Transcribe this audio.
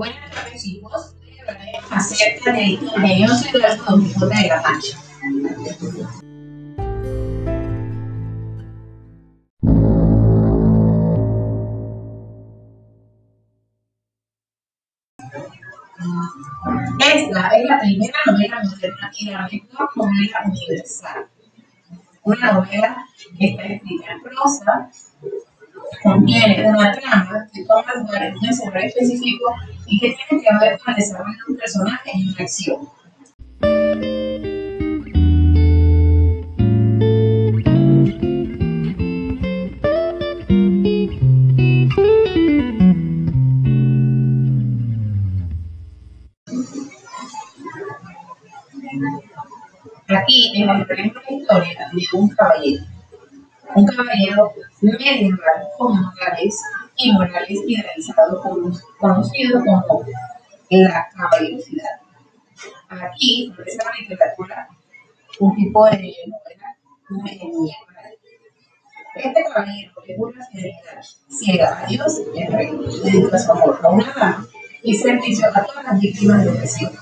Buenas. Hoy hablaré acerca del ingenioso y Quijote de la Mancha. Esta es la primera novela moderna y la mejor novela universal. Una novela que está escrita en prosa, contiene una trama que toma lugar en específico y que tiene que ver con el desarrollo de un personaje en una acción. Aquí encontraremos la historia de un caballero. Un caballero medieval con morales y morales idealizado, conocido como la caballerosidad. Aquí, en esta literatura, un tipo de novela medieval. Este caballero es una fidelidad ciega a Dios y al rey, dedica su amor a una dama y servicio a todas las víctimas de opresión.